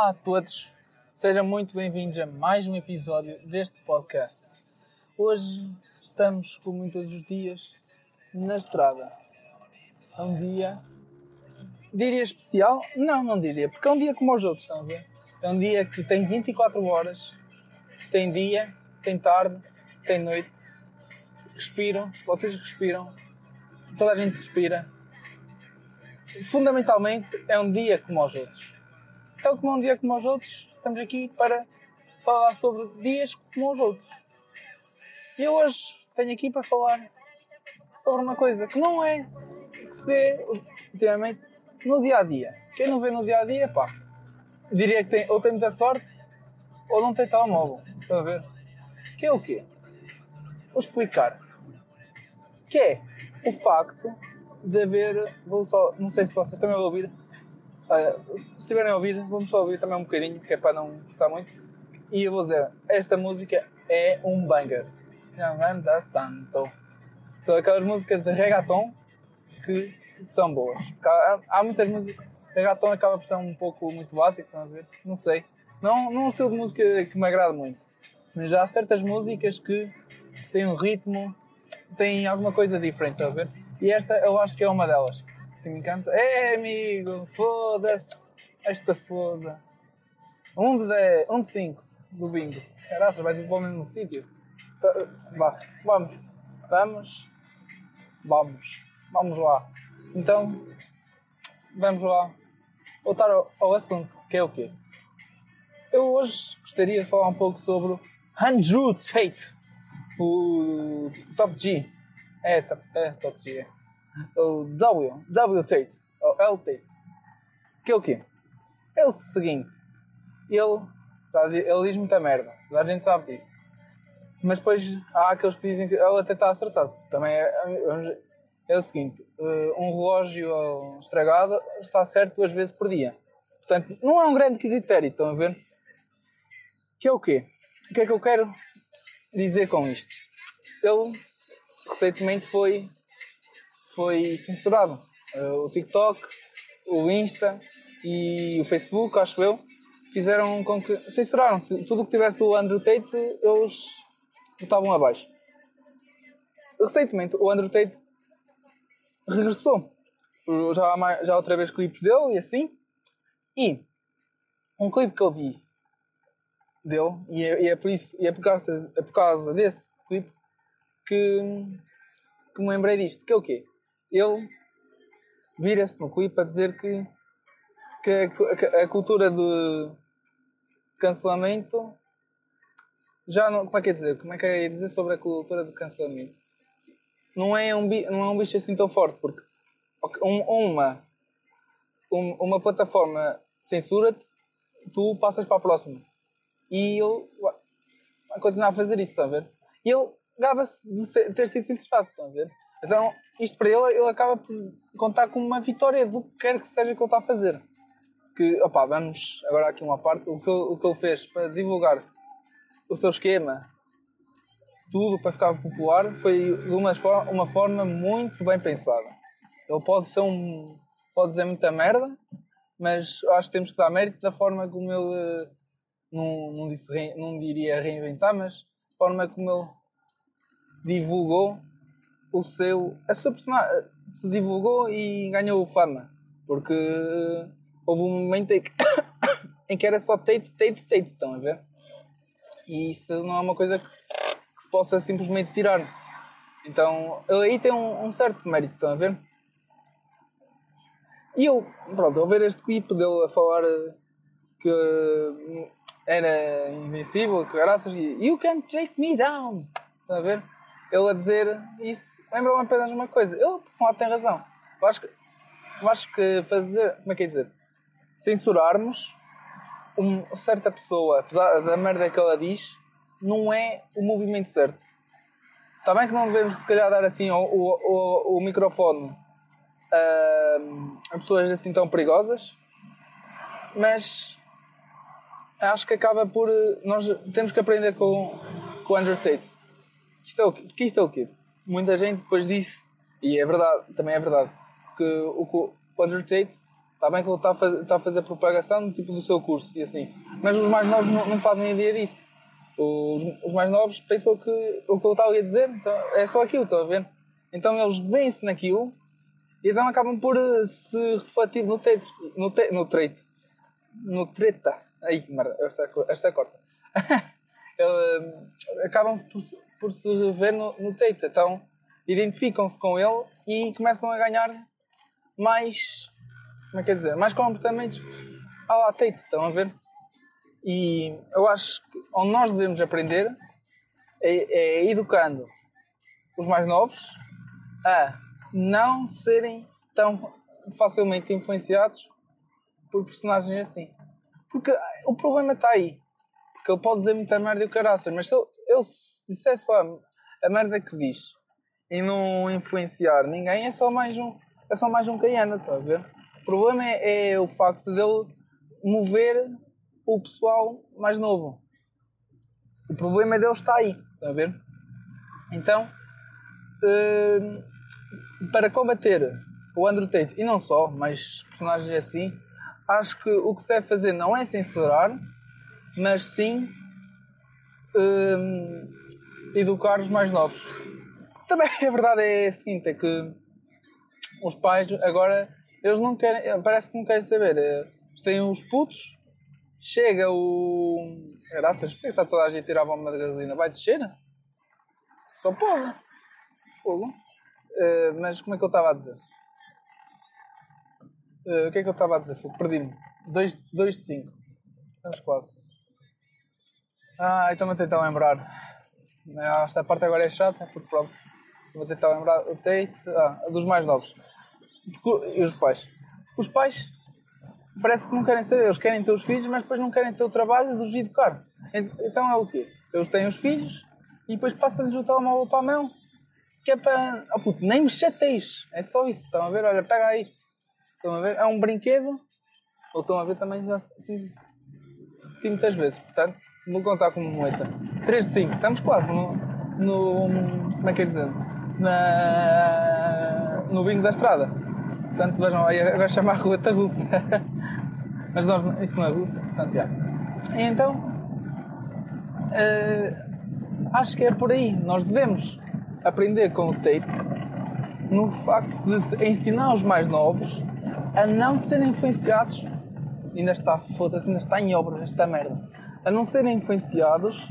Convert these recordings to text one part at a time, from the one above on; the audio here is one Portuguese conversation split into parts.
Olá a todos, sejam muito bem-vindos a mais um episódio deste podcast. Hoje estamos, como muitos os dias, na estrada. É um dia. Diria especial? Não, não diria, porque é um dia como os outros, estão a ver? É um dia que tem 24 horas, tem dia, tem tarde, tem noite. Respiram, vocês respiram, toda a gente respira. Fundamentalmente é um dia como os outros. Tal como um dia como os outros, estamos aqui para falar sobre dias como os outros. E eu hoje tenho aqui para falar sobre uma coisa que não é que se vê ultimamente no dia a dia. Quem não vê no dia a dia, pá, diria que tem, ou tem muita sorte ou não tem telemóvel. Estão a ver? Que é o quê? Vou explicar. Que é o facto de haver. Vou só, não sei se vocês estão a ouvir. Uh, se estiverem a ouvir, vamos só ouvir também um bocadinho, que é para não gostar muito. E eu vou dizer: esta música é um banger. Não andas tanto. São aquelas músicas de reggaeton que são boas. Há, há muitas músicas. Reggaeton acaba por ser um pouco muito básico, estão a ver? Não sei. Não, não é um estilo de música que me agrada muito. Mas há certas músicas que têm um ritmo, têm alguma coisa diferente, estão a ver? E esta eu acho que é uma delas. Que me encanta. É, amigo, foda-se. Esta foda. Um de 10, um de 5 do bingo. Caraca, vai tudo para o mesmo sítio. Tá, vá, vamos. Vamos. Vamos. Vamos lá. Então, vamos lá. Voltar ao, ao assunto, que é o quê? Eu hoje gostaria de falar um pouco sobre Andrew Tate, o Top G. É, é Top G. É. O W, W Tate, ou L Tate. Que é o quê? É o seguinte, ele, ele diz muita merda, toda a gente sabe disso. Mas depois há aqueles que dizem que ele até está acertado. Também é, é, o seguinte: um relógio estragado está certo duas vezes por dia. Portanto, não é um grande critério, estão a ver? Que é o quê? O que é que eu quero dizer com isto? Ele recentemente foi, foi censurado. Uh, o TikTok, o Insta e o Facebook, acho eu, fizeram com que. censuraram. Tudo que tivesse o Andrew Tate, eles botavam abaixo. Recentemente, o Andrew Tate regressou. Já há, já outra vez clipes dele e assim. E um clipe que eu vi dele, e é, e é por isso, e é por causa, é por causa desse clipe que, que me lembrei disto. Que é o quê? Ele vira-se no clipe a dizer que, que a, a, cultura de cancelamento já não. Como é que é dizer? Como é que é dizer sobre a cultura do cancelamento? Não é um, não é um bicho assim tão forte, porque um, uma, um, uma plataforma censura-te, tu passas para a próxima e ele vai continuar a fazer isso, está a ver? E ele gaba-se de ser, ter sido censurado, está a ver? Então, isto para ele, ele acaba por contar como uma vitória do que quer que seja que ele está a fazer. Que, opá, vamos agora aqui uma parte. O que, ele, o que ele fez para divulgar o seu esquema, tudo para ficar popular, foi de uma, uma forma muito bem pensada. Ele pode ser um. pode dizer muita merda, mas acho que temos que dar mérito da forma como ele não, não, disse, não diria reinventar, mas a forma como ele divulgou o seu. a sua personagem se divulgou e ganhou fama. Porque houve um momento em que, em que era só Tate, Tate, Tate, estão a ver? E isso não é uma coisa que, que se possa simplesmente tirar. Então, ele aí tem um, um certo mérito, estão a ver? E eu, pronto, ao ver este clipe dele a falar que era invencível, que graças You can take me down. Está a ver? Ele a dizer isso lembra-me apenas uma coisa. Ele, com lado, tem razão. Eu acho que, eu acho que fazer, como é que é dizer? Censurarmos uma certa pessoa, apesar da merda que ela diz, não é o movimento certo. Está bem que não devemos, se calhar, dar assim o, o, o, o microfone a, a pessoas assim tão perigosas, mas acho que acaba por. Nós temos que aprender com, com o Andrew Tate. Isto é o, porque isto é o quê? Muita gente depois disse, e é verdade, também é verdade, que o, o Andrew Tate Está bem que ele está a, fazer, está a fazer propagação tipo, do seu curso e assim. Mas os mais novos não, não fazem ideia disso. Os, os, mais novos pensam que o que ele está a dizer então, é só aquilo, estão a ver? Então eles veem-se naquilo e então acabam por eh, se refletir no treito. No, te, no treito. No treta. Ai, merda, esta, esta é corta. Eh, acabam por, por se rever no, no treito. Então identificam-se com ele e começam a ganhar mais. Como é que é dizer? Mais comportamentos à la Tate, estão a ver? E eu acho que onde nós devemos aprender é, é educando os mais novos a não serem tão facilmente influenciados por personagens assim. Porque o problema está aí. Porque ele pode dizer muita merda e o caraças, mas se ele, ele se disser só a, merda que diz e não influenciar ninguém, é só mais um, é só mais um caiana, está a ver? O problema é, é o facto dele mover o pessoal mais novo. O problema dele está aí, está a ver? Então, uh, para combater o Andrew Tate, e não só, mas personagens assim, acho que o que se deve fazer não é censurar, mas sim uh, educar os mais novos. Também a verdade é a seguinte, é que os pais agora, eles não querem, parece que não querem saber. Eles têm os putos, chega o... Graças, porque está toda a gente a tirar a bomba gasolina? Vai descer? Só pode. Fogo. Uh, mas como é que eu estava a dizer? Uh, o que é que eu estava a dizer? Perdi-me. 2 de 5. Estamos quase. Ah, então vou tentar lembrar. Ah, esta parte agora é chata, porque pronto. Vou tentar lembrar o Tate. Ah, dos mais novos. E os pais. Os pais parece que não querem saber. Eles querem ter os filhos, mas depois não querem ter o trabalho de os educar. Então é o quê? Eles têm os filhos e depois passam-lhes o telemóvel para a mão que é para. Oh, puto, nem me chateis. É só isso. Estão a ver? Olha, pega aí. Estão a ver? É um brinquedo. Ou estão a ver também já assim. muitas vezes. Portanto, vou contar como moeda. 3 de 5. Estamos quase no. no como é que é dizer? Na, no bingo da estrada. Portanto, vejam agora chamar a roleta russa. Mas nós, isso não é russo, portanto, já. E então, uh, acho que é por aí. Nós devemos aprender com o Tate no facto de ensinar os mais novos a não serem influenciados. Ainda está, foda-se, ainda está em obras esta merda. A não serem influenciados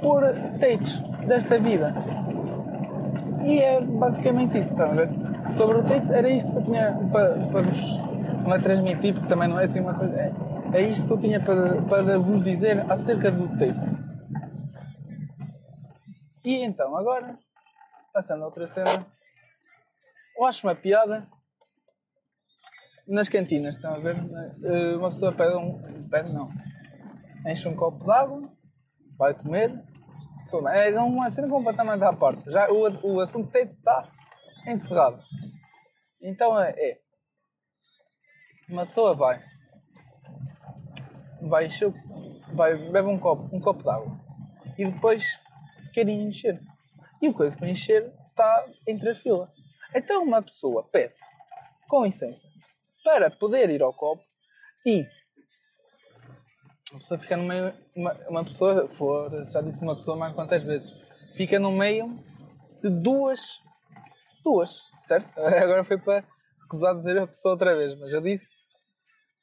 por Tates desta vida. E é basicamente isso, estão a ver? Sobre o Tate, era isto que eu tinha para, para vos. É transmitir, porque também não é assim uma coisa. É, é isto que eu tinha para, para vos dizer acerca do Tate. E então, agora, passando a outra cena, eu acho uma piada nas cantinas, estão a ver? Eh, uma pessoa pede um. pede não. Enche um copo de água, vai comer. É uma cena completamente à parte. Já o, o assunto teto está encerrado. Então é, é. Uma pessoa vai. Vai encher. Vai, bebe um copo, um copo de água. E depois querem encher. E o coisa para encher está entre a fila. Então uma pessoa pede, com licença, para poder ir ao copo e a pessoa fica no meio. Uma, uma pessoa, for, já disse uma pessoa mais quantas vezes, fica no meio de duas. Duas, certo? Agora foi para recusar dizer a pessoa outra vez, mas eu disse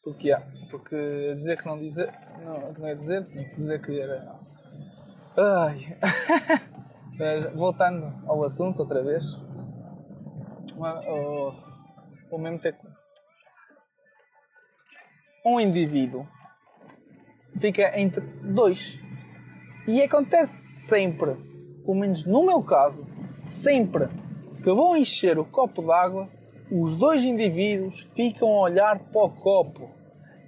porque há. Porque dizer que não dizer. Não, não ia dizer, tinha que dizer que era. Ai. Mas voltando ao assunto outra vez. Uma, o, o mesmo ter um indivíduo fica entre dois. E acontece sempre, pelo menos no meu caso, sempre que vou encher o copo d'água, os dois indivíduos ficam a olhar para o copo.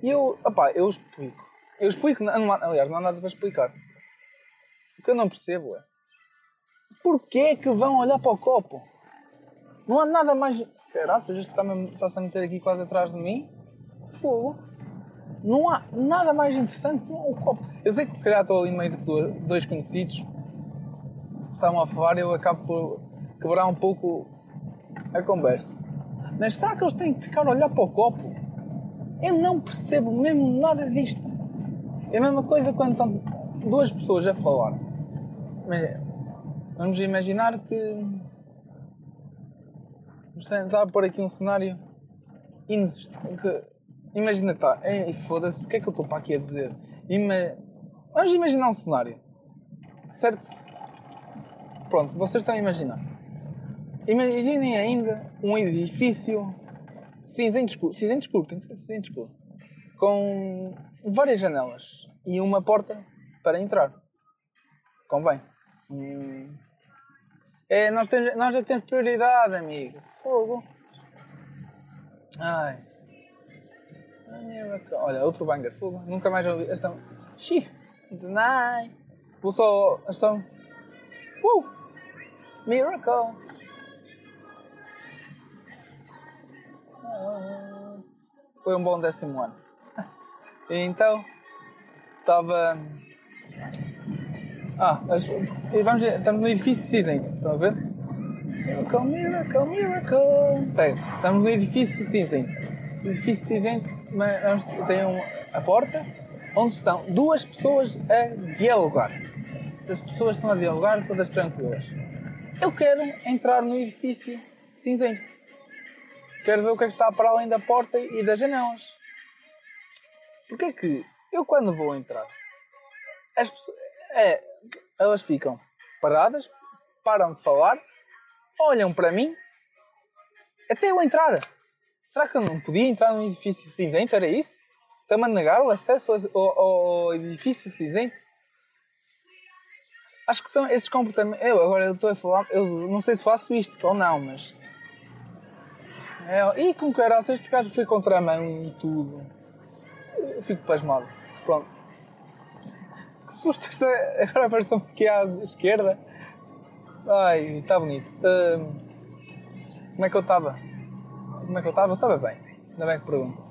E eu, opá, eu explico. Eu explico, não, aliás, não há nada para explicar. O que eu não percebo é porquê que vão olhar para o copo? Não há nada mais. Caraças, isto está-se está a meter aqui quase atrás de mim. Fogo. Não há nada mais interessante que o copo. Eu sei que se calhar estou ali meio de dois conhecidos estavam a falar eu acabo por quebrar um pouco a conversa. Mas será que eles têm que ficar a olhar para o copo? Eu não percebo mesmo nada disto. É a mesma coisa quando estão duas pessoas a falar. Mas, vamos imaginar que. Vamos tentar pôr aqui um cenário. Que, imagina, tá. Ei, foda-se, o que é que eu estou para aqui a dizer? Ima, vamos imaginar um cenário. Certo? Pronto, vocês estão a imaginar. Imaginem ainda um edifício cinzento escuro, cinzento escuro, tem que ser cinzento escuro, com várias janelas e uma porta para entrar. Convém. Hum. É, nós, temos, nós é temos prioridade, amigo. Fogo. Ai. Olha, outro banger. Fogo. Nunca mais ouvi. Esta. Xi. Deny. Vou só. Esta. Uh! Miracle. Foi um bom décimo ano. Então, estava. Ah, vamos ver, estamos no edifício cinzento, estão a ver? Miracle, miracle, miracle. Pega, estamos no edifício cinzento. Edifício cinzento mas tem um, a porta onde estão duas pessoas a dialogar. As pessoas estão a dialogar todas tranquilas. Eu quero entrar no edifício cinzento. Quero ver o que é que está para além da porta e das janelas. Porque é que eu quando vou entrar, as pessoas, é, elas ficam paradas, param de falar, olham para mim, até eu entrar. Será que eu não podia entrar num edifício cinzento? Era isso? Estão-me a negar o acesso ao, ao, edifício cinzento? Acho que são esses comportamentos. Eu agora eu estou a falar, eu não sei se faço isto ou não, mas é, e com caraças, este gajo foi contra a mão e tudo. Eu fico pasmado. Pronto. Que susto esta. Agora apareceu aqui à esquerda. Ai, está bonito. Uh, como é que eu estava? Como é que eu estava? Eu estava bem. Ainda bem que pergunta.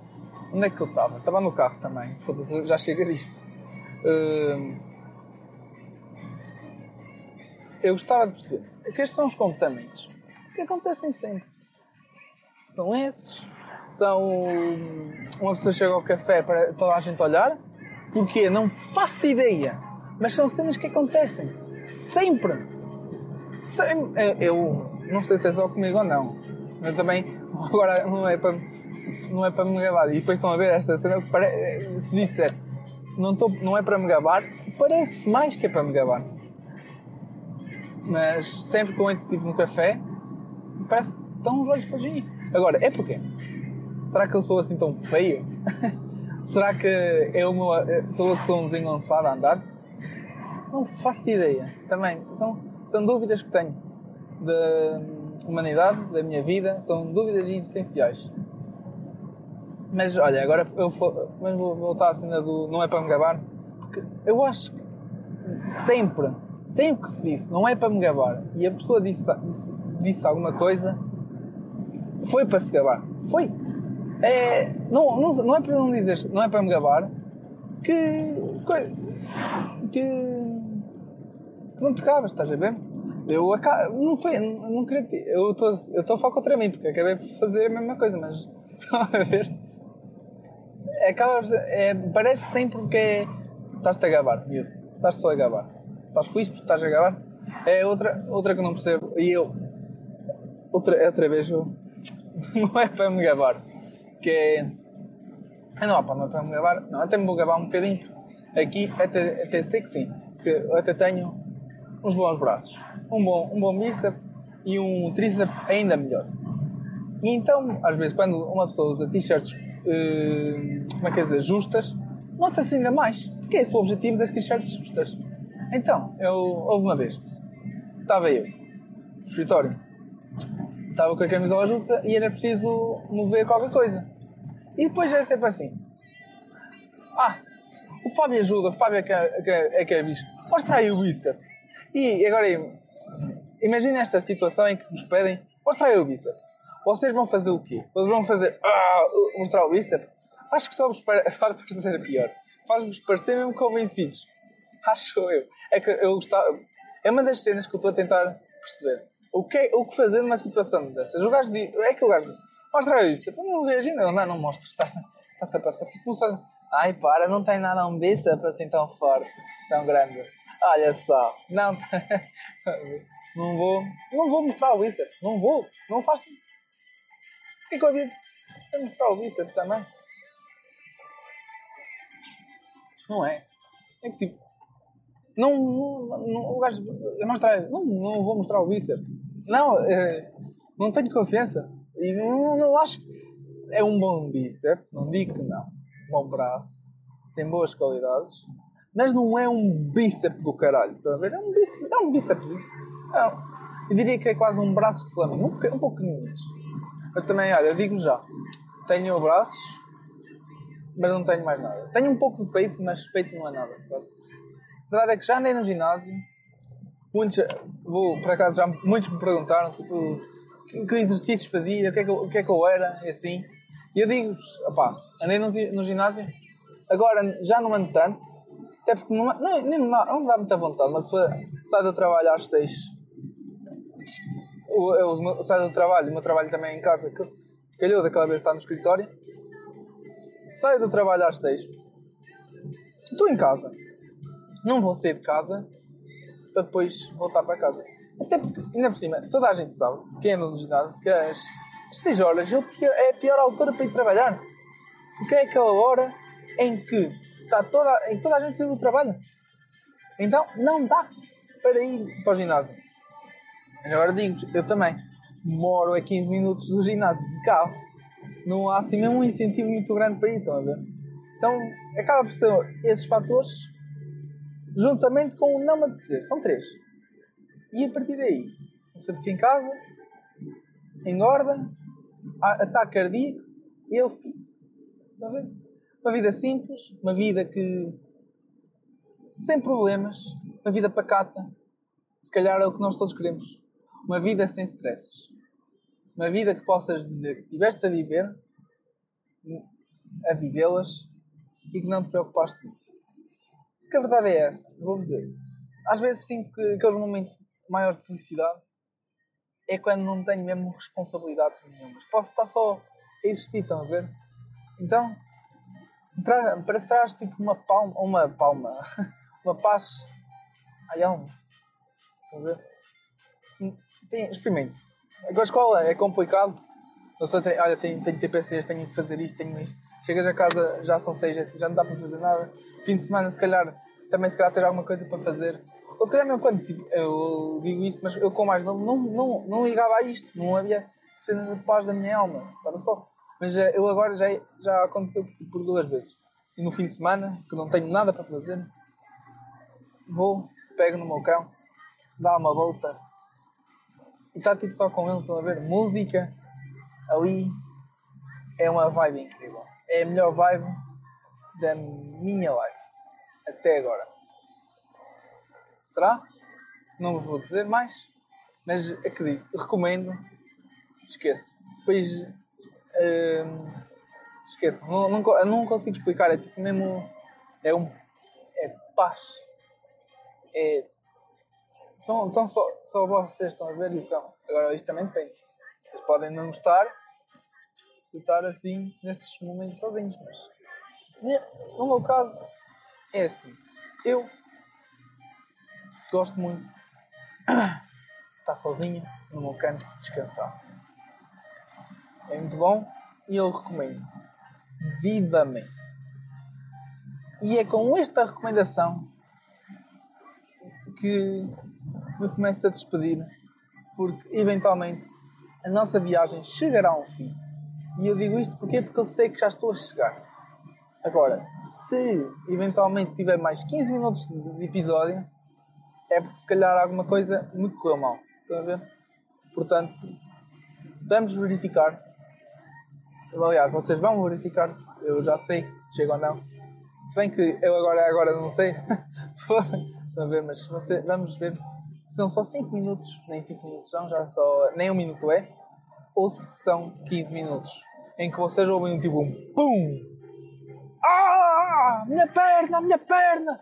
Onde é que eu estava? Estava no carro também. Foda-se, já chega disto. Uh, eu gostava de perceber que estes são os comportamentos que acontecem sempre são esses. São. Uma pessoa chega ao café para toda a gente olhar. Porquê? Não faço ideia. Mas são cenas que acontecem. Sempre. Sempre. Eu não sei se é só comigo ou não. Eu também. Agora não é para. Não é para me gabar. E depois estão a ver esta cena. Se disser não, tô, não é para me gabar, parece mais que é para me gabar. Mas sempre eu entro tipo no café, parece que estão os olhos todos. Agora, é porque Será que eu sou assim tão feio? Será que é o meu, é, sou eu que sou um desengonçado a andar? Não faço ideia. Também são, são dúvidas que tenho da humanidade, da minha vida, são dúvidas existenciais. Mas olha, agora eu mas vou voltar à cena do não é para me gabar, porque eu acho que sempre, sempre que se disse não é para me gabar e a pessoa disse, disse, disse alguma coisa, foi para se gabar. Foi. É, não, não, não é para não dizer, não é para me gabar que. que. que não te gabas, estás a ver? Eu não foi, não, queria. Eu estou a falar contra mim porque acabei de fazer a mesma coisa, mas estão a ver? Acaba, é, parece sempre que é. Estás-te a gabar, miúdo. Estás-te a gabar. Estás feliz porque estás a gabar? É outra, outra que não percebo. E eu. Outra, outra vez eu não é para me gabar. Que é. Ah, não, pá, não é para me gabar. Não, até me vou gabar um bocadinho. Aqui até, até sei que sim. Que até tenho uns bons braços. Um bom, um bom bíceps e um tríceps ainda melhor. E então, às vezes, quando uma pessoa usa t-shirts, uh, como é que é dizer, justas, nota-se ainda mais. Porque é esse o objetivo das t-shirts justas. Então, eu, houve uma vez, estava eu, no escritório, estava com a camisola justa e era preciso mover qualquer coisa. E depois é sempre assim. Ah, o Fábio ajuda, o Fábio é que é, é, é, que é bicho. Mostra aí o bíceps. E agora, imagina esta situação em que vos pedem, mostra aí o bíceps. Vocês vão fazer o quê? Vocês vão fazer, ah, mostrar o bíceps? Acho que só vos faz parecer pior. Faz-vos parecer mesmo convencidos. Acho eu. É que eu gostava... É uma das cenas que eu estou a tentar perceber o que, o que fazer numa situação dessas? O gajo diz, é que o gajo diz, Mostra aí, bíceps. Não reagir, não, não, não mostro. Estás, a passar tipo só. Ai, para, não tem nada um bíceps assim tão forte, tão grande. Olha só. Não, não vou, não vou mostrar o bíceps. Não vou, não faço. O que que eu mostrar o bíceps também? Não é? É que tipo. Não, não, não o gajo. É mostrar, não, não vou mostrar o bíceps. Não, é, não tenho confiança. E não, não acho. É um bom bíceps, não digo que não. Bom braço, tem boas qualidades, mas não é um bíceps do caralho. Estão a ver? É um bíceps. É um bíceps. É, eu diria que é quase um braço de flamengo, um, um pouco pequenininhos. Mas também, olha, digo já, tenho braços, mas não tenho mais nada. Tenho um pouco de peito, mas peito não é nada. A verdade é que já andei no ginásio, muitos, vou, por acaso, já muitos me perguntaram, tipo, que exercícios fazia, o que é que, eu, o que, é que eu era, e assim. E eu digo-vos, andei no, no ginásio, agora já não ando tanto, até porque não, não, me dá, não dá muita vontade. Uma pessoa sai do trabalho às seis. Eu, eu saio do trabalho, o meu trabalho também é em casa, calhou daquela vez estar no escritório. Saio do trabalho às seis. Estou em casa. Não vou sair de casa para depois voltar para casa. Até porque, ainda por cima, toda a gente sabe, quem anda no ginásio, que às 6 horas é a pior altura para ir trabalhar. Porque é aquela hora em que está toda, em toda a gente saiu do trabalho. Então, não dá para ir para o ginásio. Mas agora digo eu também moro a 15 minutos do ginásio de carro. Não há assim mesmo um incentivo muito grande para ir, estão a ver? Então, acaba por ser esses fatores, juntamente com o não me apetecer. São três. E a partir daí, você fica em casa, engorda, ataque cardíaco e é o fim. Estão a ver? Uma vida simples, uma vida que. sem problemas, uma vida pacata. Se calhar é o que nós todos queremos. Uma vida sem stresses. Uma vida que possas dizer que estiveste a viver, a vivê-las e que não te preocupaste muito. Porque a verdade é essa, vou dizer. Às vezes sinto que aqueles momentos maior de felicidade é quando não tenho mesmo responsabilidades nenhumas. Posso estar só a existir, estão a ver? Então, traz, parece que traz tipo uma palma, uma palma, uma paz à alma. Estão a ver? Tem, experimente. Agora a escola é complicado. Eu só tenho, olha, tenho, tenho TPCs, tenho que fazer isto, tenho isto. Chegas a casa, já são seis, assim, já não dá para fazer nada. Fim de semana, se calhar, também se calhar ter alguma coisa para fazer. Ou se calhar mesmo quando tipo, eu digo isto, mas eu com mais novo não, não, não ligava a isto, não havia suficiente de paz da minha alma, estava só. Mas eh, eu agora já, já aconteceu por, duas vezes. E no fim de semana, que não tenho nada para fazer, vou, pego no meu cão, dá uma volta e está tipo só com ele, estão a ver? Música ali é uma vibe incrível. É a melhor vibe da minha life até agora. Será? Não vos vou dizer mais, mas acredito, recomendo. Esqueça. Depois. Hum, esqueça. Não, não, não consigo explicar. É tipo mesmo. É um. É paz. É. Então, então só, só vocês estão a ver e então. Agora isto também depende. Vocês podem não gostar de estar assim nesses momentos sozinhos, mas. No meu caso, é assim. Eu gosto muito de estar sozinho no meu canto, descansar. É muito bom e eu recomendo vivamente. E é com esta recomendação que me começo a despedir, porque eventualmente a nossa viagem chegará a um fim. E eu digo isto porque porque eu sei que já estou a chegar. Agora, se eventualmente tiver mais 15 minutos de episódio, é porque se calhar alguma coisa me correu mal. Estão a ver? Portanto, vamos verificar. Aliás, vocês vão verificar. Eu já sei se chega ou não. Se bem que eu agora, agora não sei. A ver? Mas você, vamos ver. São só 5 minutos, nem 5 minutos são, já só. Nem um minuto é. Ou se são 15 minutos. Em que vocês ouvem um tipo um PUM! Ah! Minha perna, minha perna!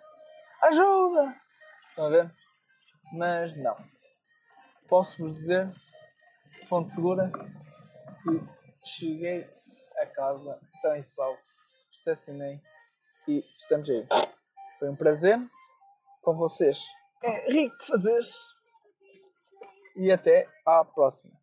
Ajuda! Estão a ver? Mas não. Posso-vos dizer, fonte segura, que cheguei a casa, são e salvo, estacionei e estamos aí. Foi um prazer com vocês. É rico fazeres. E até à próxima.